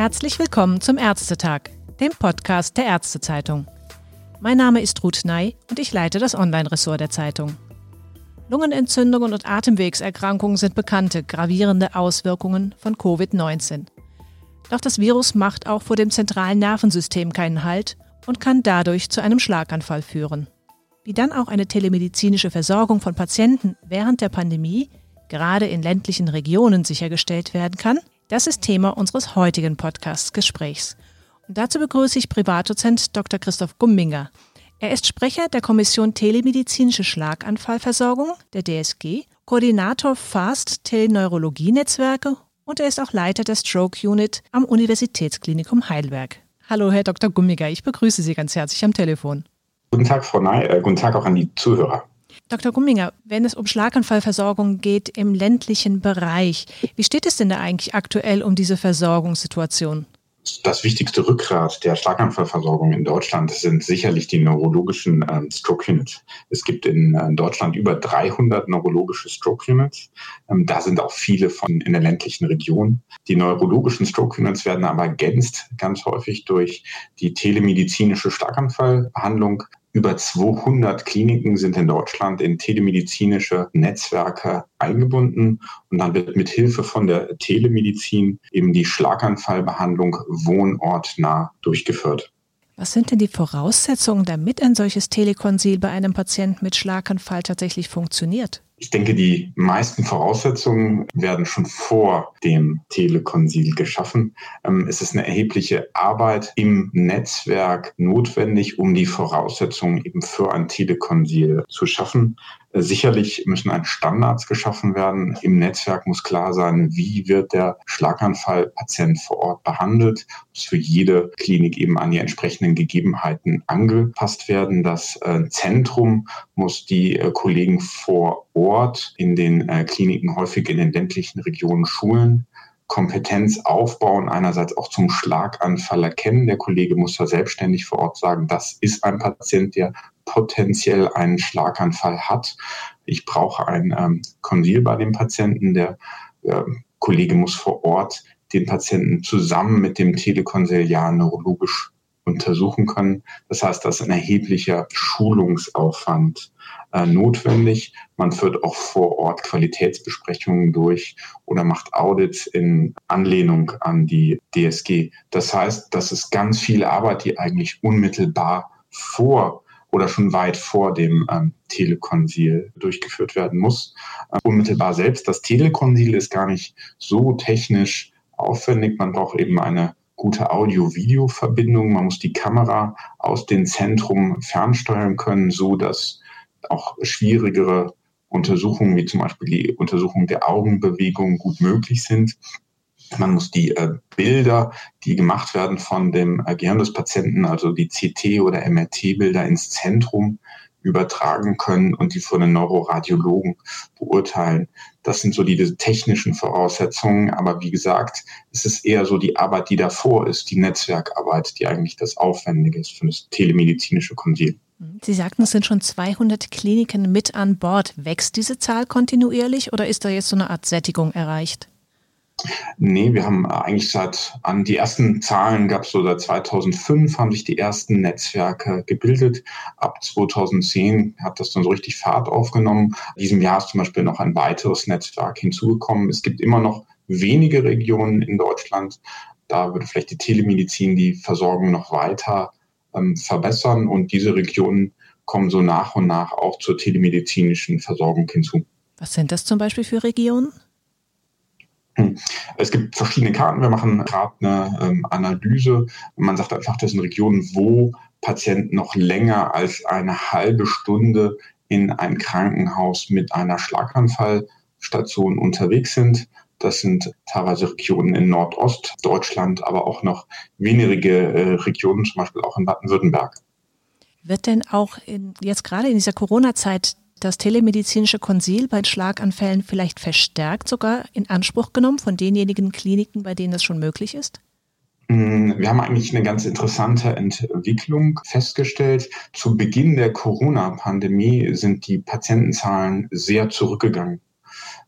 Herzlich willkommen zum Ärztetag, dem Podcast der Ärztezeitung. Mein Name ist Ruth Ney und ich leite das Online-Ressort der Zeitung. Lungenentzündungen und Atemwegserkrankungen sind bekannte, gravierende Auswirkungen von Covid-19. Doch das Virus macht auch vor dem zentralen Nervensystem keinen Halt und kann dadurch zu einem Schlaganfall führen. Wie dann auch eine telemedizinische Versorgung von Patienten während der Pandemie, gerade in ländlichen Regionen, sichergestellt werden kann, das ist Thema unseres heutigen Podcast-Gesprächs. Und dazu begrüße ich Privatdozent Dr. Christoph Gumminger. Er ist Sprecher der Kommission Telemedizinische Schlaganfallversorgung, der DSG, Koordinator FAST Teleneurologie-Netzwerke und er ist auch Leiter der Stroke Unit am Universitätsklinikum Heidelberg. Hallo, Herr Dr. Gummiger, ich begrüße Sie ganz herzlich am Telefon. Guten Tag, Frau Ney, äh, guten Tag auch an die Zuhörer. Dr. Gumminger, wenn es um Schlaganfallversorgung geht im ländlichen Bereich, wie steht es denn da eigentlich aktuell um diese Versorgungssituation? Das wichtigste Rückgrat der Schlaganfallversorgung in Deutschland sind sicherlich die neurologischen ähm, Stroke Units. Es gibt in, äh, Deutschland über 300 neurologische Stroke Units. Ähm, da sind auch viele von in der ländlichen Region. Die neurologischen Stroke Units werden aber ergänzt ganz häufig durch die telemedizinische Schlaganfallbehandlung über 200 Kliniken sind in Deutschland in telemedizinische Netzwerke eingebunden und dann wird mit Hilfe von der Telemedizin eben die Schlaganfallbehandlung wohnortnah durchgeführt. Was sind denn die Voraussetzungen, damit ein solches Telekonsil bei einem Patienten mit Schlaganfall tatsächlich funktioniert? Ich denke, die meisten Voraussetzungen werden schon vor dem Telekonsil geschaffen. Ähm, es ist eine erhebliche Arbeit im Netzwerk notwendig, um die Voraussetzungen eben für ein Telekonsil zu schaffen. Sicherlich müssen ein Standards geschaffen werden. Im Netzwerk muss klar sein, wie wird der Schlaganfallpatient vor Ort behandelt. Muss für jede Klinik eben an die entsprechenden Gegebenheiten angepasst werden. Das äh, Zentrum muss die äh, Kollegen vor Ort in den äh, Kliniken häufig in den ländlichen Regionen schulen. Kompetenz aufbauen, einerseits auch zum Schlaganfall erkennen. Der Kollege muss da selbstständig vor Ort sagen, das ist ein Patient, der potenziell einen Schlaganfall hat. Ich brauche ein ähm, Konsil bei dem Patienten. Der äh, Kollege muss vor Ort den Patienten zusammen mit dem Telekonsiliar neurologisch untersuchen können. Das heißt, das ist ein erheblicher Schulungsaufwand äh, notwendig. Man führt auch vor Ort Qualitätsbesprechungen durch oder macht Audits in Anlehnung an die DSG. Das heißt, das ist ganz viel Arbeit, die eigentlich unmittelbar vor oder schon weit vor dem ähm, Telekonsil durchgeführt werden muss. Äh, unmittelbar selbst. Das Telekonsil ist gar nicht so technisch aufwendig. Man braucht eben eine gute Audio-Video-Verbindung. Man muss die Kamera aus dem Zentrum fernsteuern können, so dass auch schwierigere Untersuchungen, wie zum Beispiel die Untersuchung der Augenbewegung, gut möglich sind. Man muss die äh, Bilder, die gemacht werden von dem äh, Gehirn des Patienten, also die CT- oder MRT-Bilder ins Zentrum übertragen können und die von den Neuroradiologen beurteilen. Das sind so die technischen Voraussetzungen. Aber wie gesagt, es ist eher so die Arbeit, die davor ist, die Netzwerkarbeit, die eigentlich das Aufwendige ist für das telemedizinische Konsil. Sie sagten, es sind schon 200 Kliniken mit an Bord. Wächst diese Zahl kontinuierlich oder ist da jetzt so eine Art Sättigung erreicht? Nee, wir haben eigentlich seit an die ersten Zahlen gab es so seit 2005 haben sich die ersten Netzwerke gebildet. Ab 2010 hat das dann so richtig Fahrt aufgenommen. In diesem Jahr ist zum Beispiel noch ein weiteres Netzwerk hinzugekommen. Es gibt immer noch wenige Regionen in Deutschland. Da würde vielleicht die Telemedizin die Versorgung noch weiter ähm, verbessern und diese Regionen kommen so nach und nach auch zur telemedizinischen Versorgung hinzu. Was sind das zum Beispiel für Regionen? Hm. Es gibt verschiedene Karten. Wir machen gerade eine ähm, Analyse. Man sagt einfach, das sind Regionen, wo Patienten noch länger als eine halbe Stunde in einem Krankenhaus mit einer Schlaganfallstation unterwegs sind. Das sind teilweise Regionen in Nordostdeutschland, aber auch noch wenige äh, Regionen, zum Beispiel auch in Baden-Württemberg. Wird denn auch in, jetzt gerade in dieser Corona-Zeit das telemedizinische Konsil bei Schlaganfällen vielleicht verstärkt sogar in Anspruch genommen von denjenigen Kliniken, bei denen das schon möglich ist? Hm, wir haben eigentlich eine ganz interessante Entwicklung festgestellt. Zu Beginn der Corona-Pandemie sind die Patientenzahlen sehr zurückgegangen.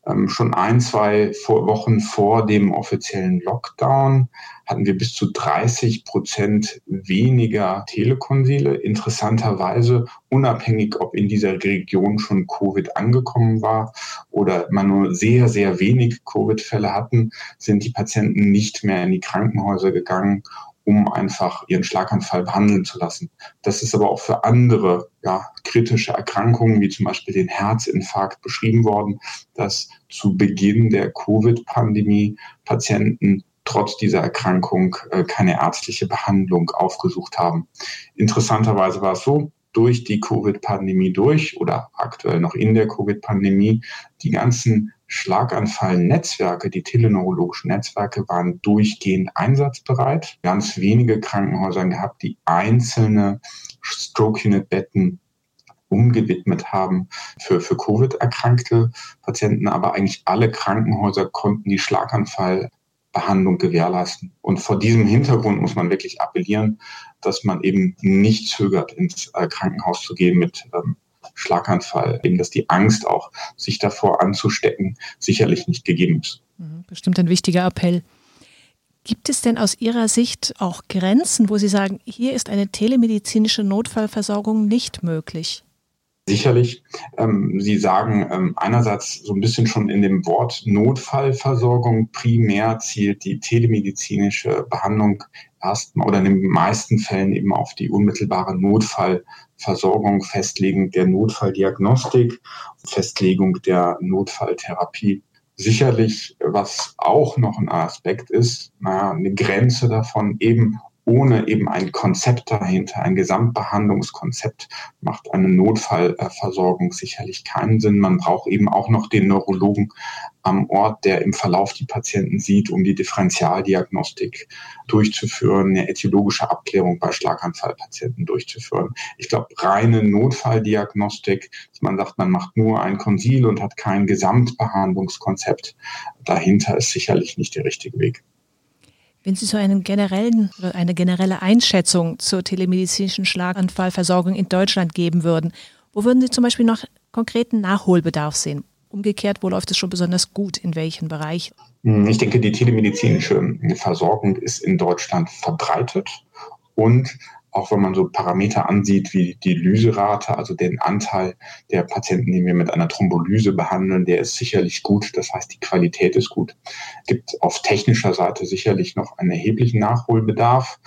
Ähm, schon ein, zwei Wochen vor dem offiziellen Lockdown hatten wir bis zu 30 Prozent weniger Telekonsile. Interessanterweise, unabhängig, ob in dieser Region schon Covid angekommen war oder man nur sehr, sehr wenig Covid-Fälle hatten, sind die Patienten nicht mehr in die Krankenhäuser gegangen um einfach ihren Schlaganfall behandeln zu lassen. Das ist aber auch für andere ja, kritische Erkrankungen, wie zum Beispiel den Herzinfarkt, beschrieben worden, dass zu Beginn der Covid-Pandemie Patienten trotz dieser Erkrankung äh, keine ärztliche Behandlung aufgesucht haben. Interessanterweise war es so, durch die Covid-Pandemie durch oder aktuell noch in der Covid-Pandemie, die ganzen Schlaganfallnetzwerke, die teleneurologischen Netzwerke waren durchgehend einsatzbereit. Ganz wenige Krankenhäuser gehabt, die einzelne Stroke-Unit-Betten umgewidmet haben für, für Covid-erkrankte Patienten. Aber eigentlich alle Krankenhäuser konnten die Schlaganfallbehandlung gewährleisten. Und vor diesem Hintergrund muss man wirklich appellieren, dass man eben nicht zögert, ins äh, Krankenhaus zu gehen mit ähm, Schlaganfall, eben dass die Angst auch, sich davor anzustecken, sicherlich nicht gegeben ist. Mhm, bestimmt ein wichtiger Appell. Gibt es denn aus Ihrer Sicht auch Grenzen, wo Sie sagen, hier ist eine telemedizinische Notfallversorgung nicht möglich? Sicherlich. Ähm, Sie sagen ähm, einerseits so ein bisschen schon in dem Wort Notfallversorgung, primär zielt die telemedizinische Behandlung erstmal oder in den meisten Fällen eben auf die unmittelbare Notfallversorgung, Festlegung der Notfalldiagnostik, Festlegung der Notfalltherapie. Sicherlich, was auch noch ein Aspekt ist, naja, eine Grenze davon eben ohne eben ein Konzept dahinter, ein Gesamtbehandlungskonzept, macht eine Notfallversorgung sicherlich keinen Sinn. Man braucht eben auch noch den Neurologen am Ort, der im Verlauf die Patienten sieht, um die Differentialdiagnostik durchzuführen, eine etiologische Abklärung bei Schlaganfallpatienten durchzuführen. Ich glaube, reine Notfalldiagnostik, dass man sagt, man macht nur ein Konsil und hat kein Gesamtbehandlungskonzept, dahinter ist sicherlich nicht der richtige Weg. Wenn Sie so einen generellen eine generelle Einschätzung zur telemedizinischen Schlaganfallversorgung in Deutschland geben würden, wo würden Sie zum Beispiel noch konkreten Nachholbedarf sehen? Umgekehrt, wo läuft es schon besonders gut? In welchen Bereichen? Hm, ich denke, die telemedizinische Versorgung ist in Deutschland verbreitet und auch wenn man so Parameter ansieht wie die Lyserate, also den Anteil der Patienten, die wir mit einer Thrombolyse behandeln, der ist sicherlich gut. Das heißt, die Qualität ist gut. Es gibt auf technischer Seite sicherlich noch einen erheblichen Nachholbedarf.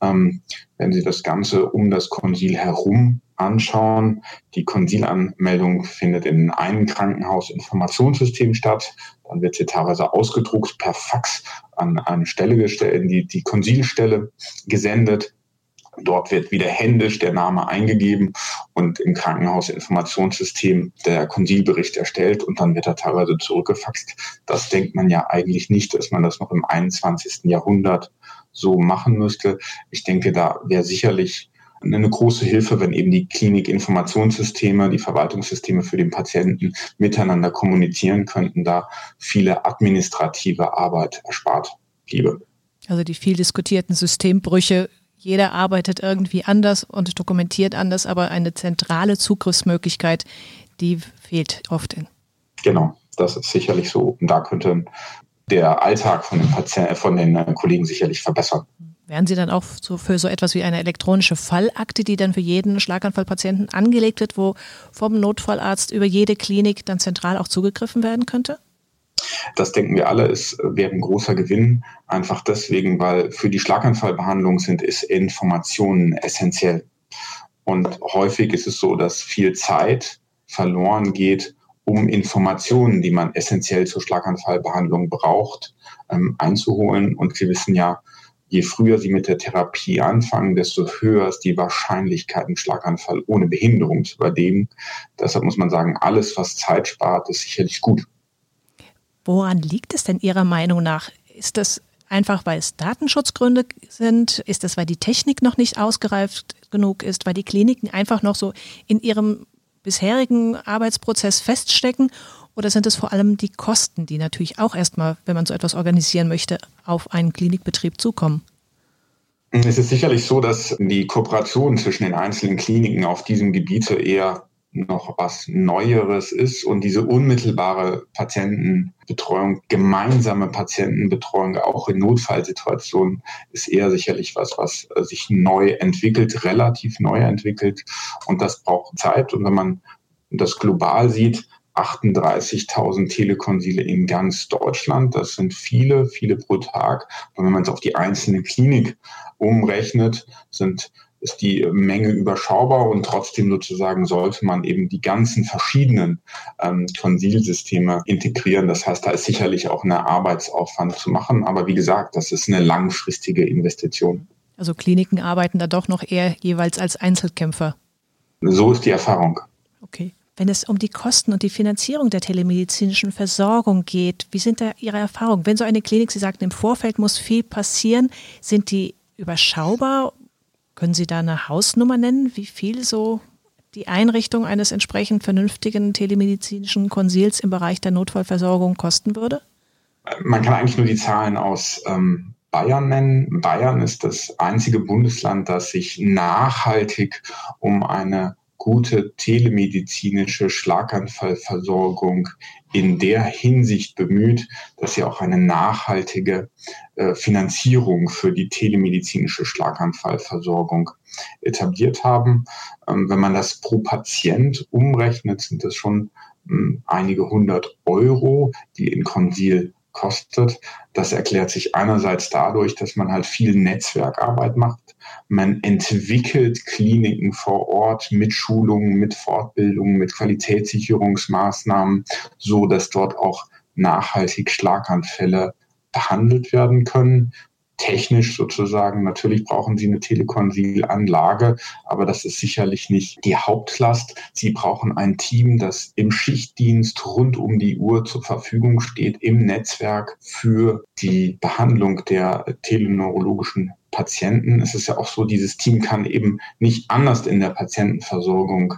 Ähm, wenn Sie das Ganze um das Konsil herum anschauen, die Konsilanmeldung findet in einem Krankenhausinformationssystem statt. Dann wird sie teilweise ausgedruckt per Fax an eine Stelle gestellt, die, die Konsilstelle gesendet Dort wird wieder händisch der Name eingegeben und im Krankenhausinformationssystem der Konsilbericht erstellt und dann wird er teilweise zurückgefaxt. Das denkt man ja eigentlich nicht, dass man das noch im 21. Jahrhundert so machen müsste. Ich denke, da wäre sicherlich eine große Hilfe, wenn eben die Klinikinformationssysteme, die Verwaltungssysteme für den Patienten miteinander kommunizieren könnten, da viele administrative Arbeit erspart bliebe. Also die viel diskutierten Systembrüche jeder arbeitet irgendwie anders und dokumentiert anders, aber eine zentrale Zugriffsmöglichkeit, die fehlt oft. In. Genau, das ist sicherlich so. Und da könnte der Alltag von den, Patienten, von den äh, Kollegen sicherlich verbessern. Wären Sie dann auch so für so etwas wie eine elektronische Fallakte, die dann für jeden Schlaganfallpatienten angelegt wird, wo vom Notfallarzt über jede Klinik dann zentral auch zugegriffen werden könnte? Das denken wir alle, es wäre ein großer Gewinn, einfach deswegen, weil für die Schlaganfallbehandlung sind ist Informationen essentiell. Und häufig ist es so, dass viel Zeit verloren geht, um Informationen, die man essentiell zur Schlaganfallbehandlung braucht, ähm, einzuholen. Und wir wissen ja, je früher Sie mit der Therapie anfangen, desto höher ist die Wahrscheinlichkeit, einen Schlaganfall ohne Behinderung zu überleben. Deshalb muss man sagen, alles, was Zeit spart, ist sicherlich gut. Woran liegt es denn Ihrer Meinung nach? Ist das einfach, weil es Datenschutzgründe sind? Ist das, weil die Technik noch nicht ausgereift genug ist, weil die Kliniken einfach noch so in ihrem bisherigen Arbeitsprozess feststecken? Oder sind es vor allem die Kosten, die natürlich auch erstmal, wenn man so etwas organisieren möchte, auf einen Klinikbetrieb zukommen? Es ist sicherlich so, dass die Kooperation zwischen den einzelnen Kliniken auf diesem Gebiet eher noch was Neueres ist und diese unmittelbare Patientenbetreuung, gemeinsame Patientenbetreuung auch in Notfallsituationen ist eher sicherlich was, was äh, sich neu entwickelt, relativ neu entwickelt und das braucht Zeit und wenn man das global sieht, 38.000 Telekonsile in ganz Deutschland. Das sind viele, viele pro Tag. Und wenn man es auf die einzelne Klinik umrechnet, sind ist die Menge überschaubar und trotzdem sozusagen sollte man eben die ganzen verschiedenen ähm, Konsilsysteme integrieren. Das heißt, da ist sicherlich auch eine Arbeitsaufwand zu machen. Aber wie gesagt, das ist eine langfristige Investition. Also Kliniken arbeiten da doch noch eher jeweils als Einzelkämpfer. So ist die Erfahrung. Okay. Wenn es um die Kosten und die Finanzierung der telemedizinischen Versorgung geht, wie sind da Ihre Erfahrungen? Wenn so eine Klinik, Sie sagten, im Vorfeld muss viel passieren, sind die überschaubar können Sie da eine Hausnummer nennen, wie viel so die Einrichtung eines entsprechend vernünftigen telemedizinischen Konsils im Bereich der Notfallversorgung kosten würde? Man kann eigentlich nur die Zahlen aus ähm, Bayern nennen. Bayern ist das einzige Bundesland, das sich nachhaltig um eine gute telemedizinische Schlaganfallversorgung in der Hinsicht bemüht, dass sie auch eine nachhaltige äh, Finanzierung für die telemedizinische Schlaganfallversorgung etabliert haben. Ähm, wenn man das pro Patient umrechnet, sind das schon ähm, einige hundert Euro, die in Konsil kostet. Das erklärt sich einerseits dadurch, dass man halt viel Netzwerkarbeit macht. Man entwickelt Kliniken vor Ort mit Schulungen, mit Fortbildungen, mit Qualitätssicherungsmaßnahmen, so dass dort auch nachhaltig Schlaganfälle behandelt werden können technisch sozusagen. Natürlich brauchen sie eine Telekonsil-Anlage, aber das ist sicherlich nicht die Hauptlast. Sie brauchen ein Team, das im Schichtdienst rund um die Uhr zur Verfügung steht, im Netzwerk für die Behandlung der teleneurologischen Patienten. Es ist ja auch so, dieses Team kann eben nicht anders in der Patientenversorgung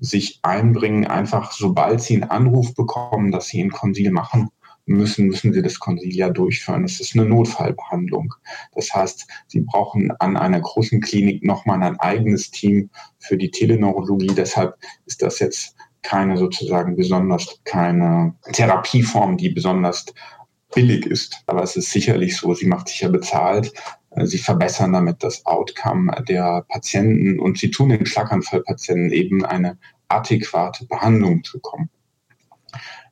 sich einbringen, einfach sobald sie einen Anruf bekommen, dass sie ein Konsil machen müssen, müssen sie das Konsilia durchführen. Es ist eine Notfallbehandlung. Das heißt, sie brauchen an einer großen Klinik nochmal ein eigenes Team für die Teleneurologie. Deshalb ist das jetzt keine sozusagen besonders, keine Therapieform, die besonders billig ist. Aber es ist sicherlich so, sie macht sich ja bezahlt. Sie verbessern damit das Outcome der Patienten und sie tun den Schlaganfallpatienten eben eine adäquate Behandlung zu kommen.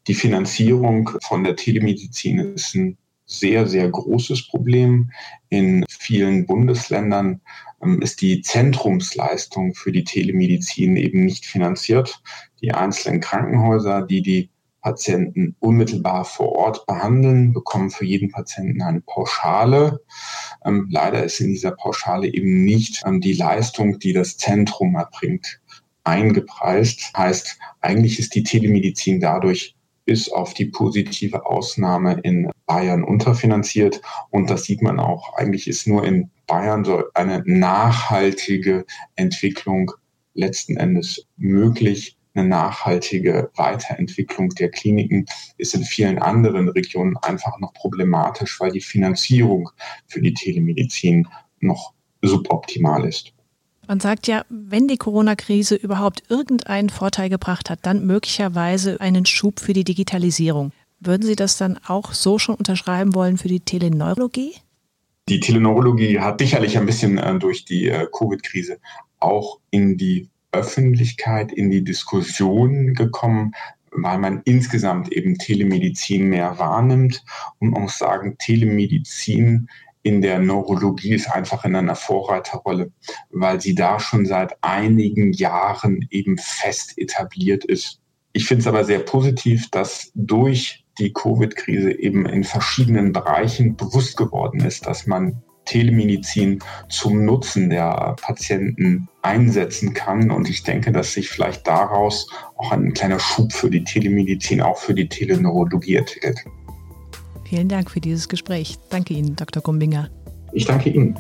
Die Finanzierung von der Telemedizin ist ein sehr, sehr großes Problem. In vielen Bundesländern ähm, ist die Zentrumsleistung für die Telemedizin eben nicht finanziert. Die einzelnen Krankenhäuser, die die Patienten unmittelbar vor Ort behandeln, bekommen für jeden Patienten eine Pauschale. Ähm, leider ist in dieser Pauschale eben nicht ähm, die Leistung, die das Zentrum erbringt, eingepreist. Heißt, eigentlich ist die Telemedizin dadurch bis auf die positive Ausnahme in Bayern unterfinanziert. Und das sieht man auch. Eigentlich ist nur in Bayern so eine nachhaltige Entwicklung letzten Endes möglich. Eine nachhaltige Weiterentwicklung der Kliniken ist in vielen anderen Regionen einfach noch problematisch, weil die Finanzierung für die Telemedizin noch suboptimal ist. Man sagt ja, wenn die Corona-Krise überhaupt irgendeinen Vorteil gebracht hat, dann möglicherweise einen Schub für die Digitalisierung. Würden Sie das dann auch so schon unterschreiben wollen für die Teleneurologie? Die Teleneurologie hat sicherlich ein bisschen äh, durch die äh, Covid-Krise auch in die Öffentlichkeit, in die Diskussion gekommen, weil man insgesamt eben Telemedizin mehr wahrnimmt. Und man muss sagen, Telemedizin in der Neurologie ist einfach in einer Vorreiterrolle, weil sie da schon seit einigen Jahren eben fest etabliert ist. Ich finde es aber sehr positiv, dass durch die Covid-Krise eben in verschiedenen Bereichen bewusst geworden ist, dass man Telemedizin zum Nutzen der Patienten einsetzen kann. Und ich denke, dass sich vielleicht daraus auch ein kleiner Schub für die Telemedizin, auch für die Teleneurologie entwickelt. Vielen Dank für dieses Gespräch. Danke Ihnen, Dr. Gumbinger. Ich danke Ihnen.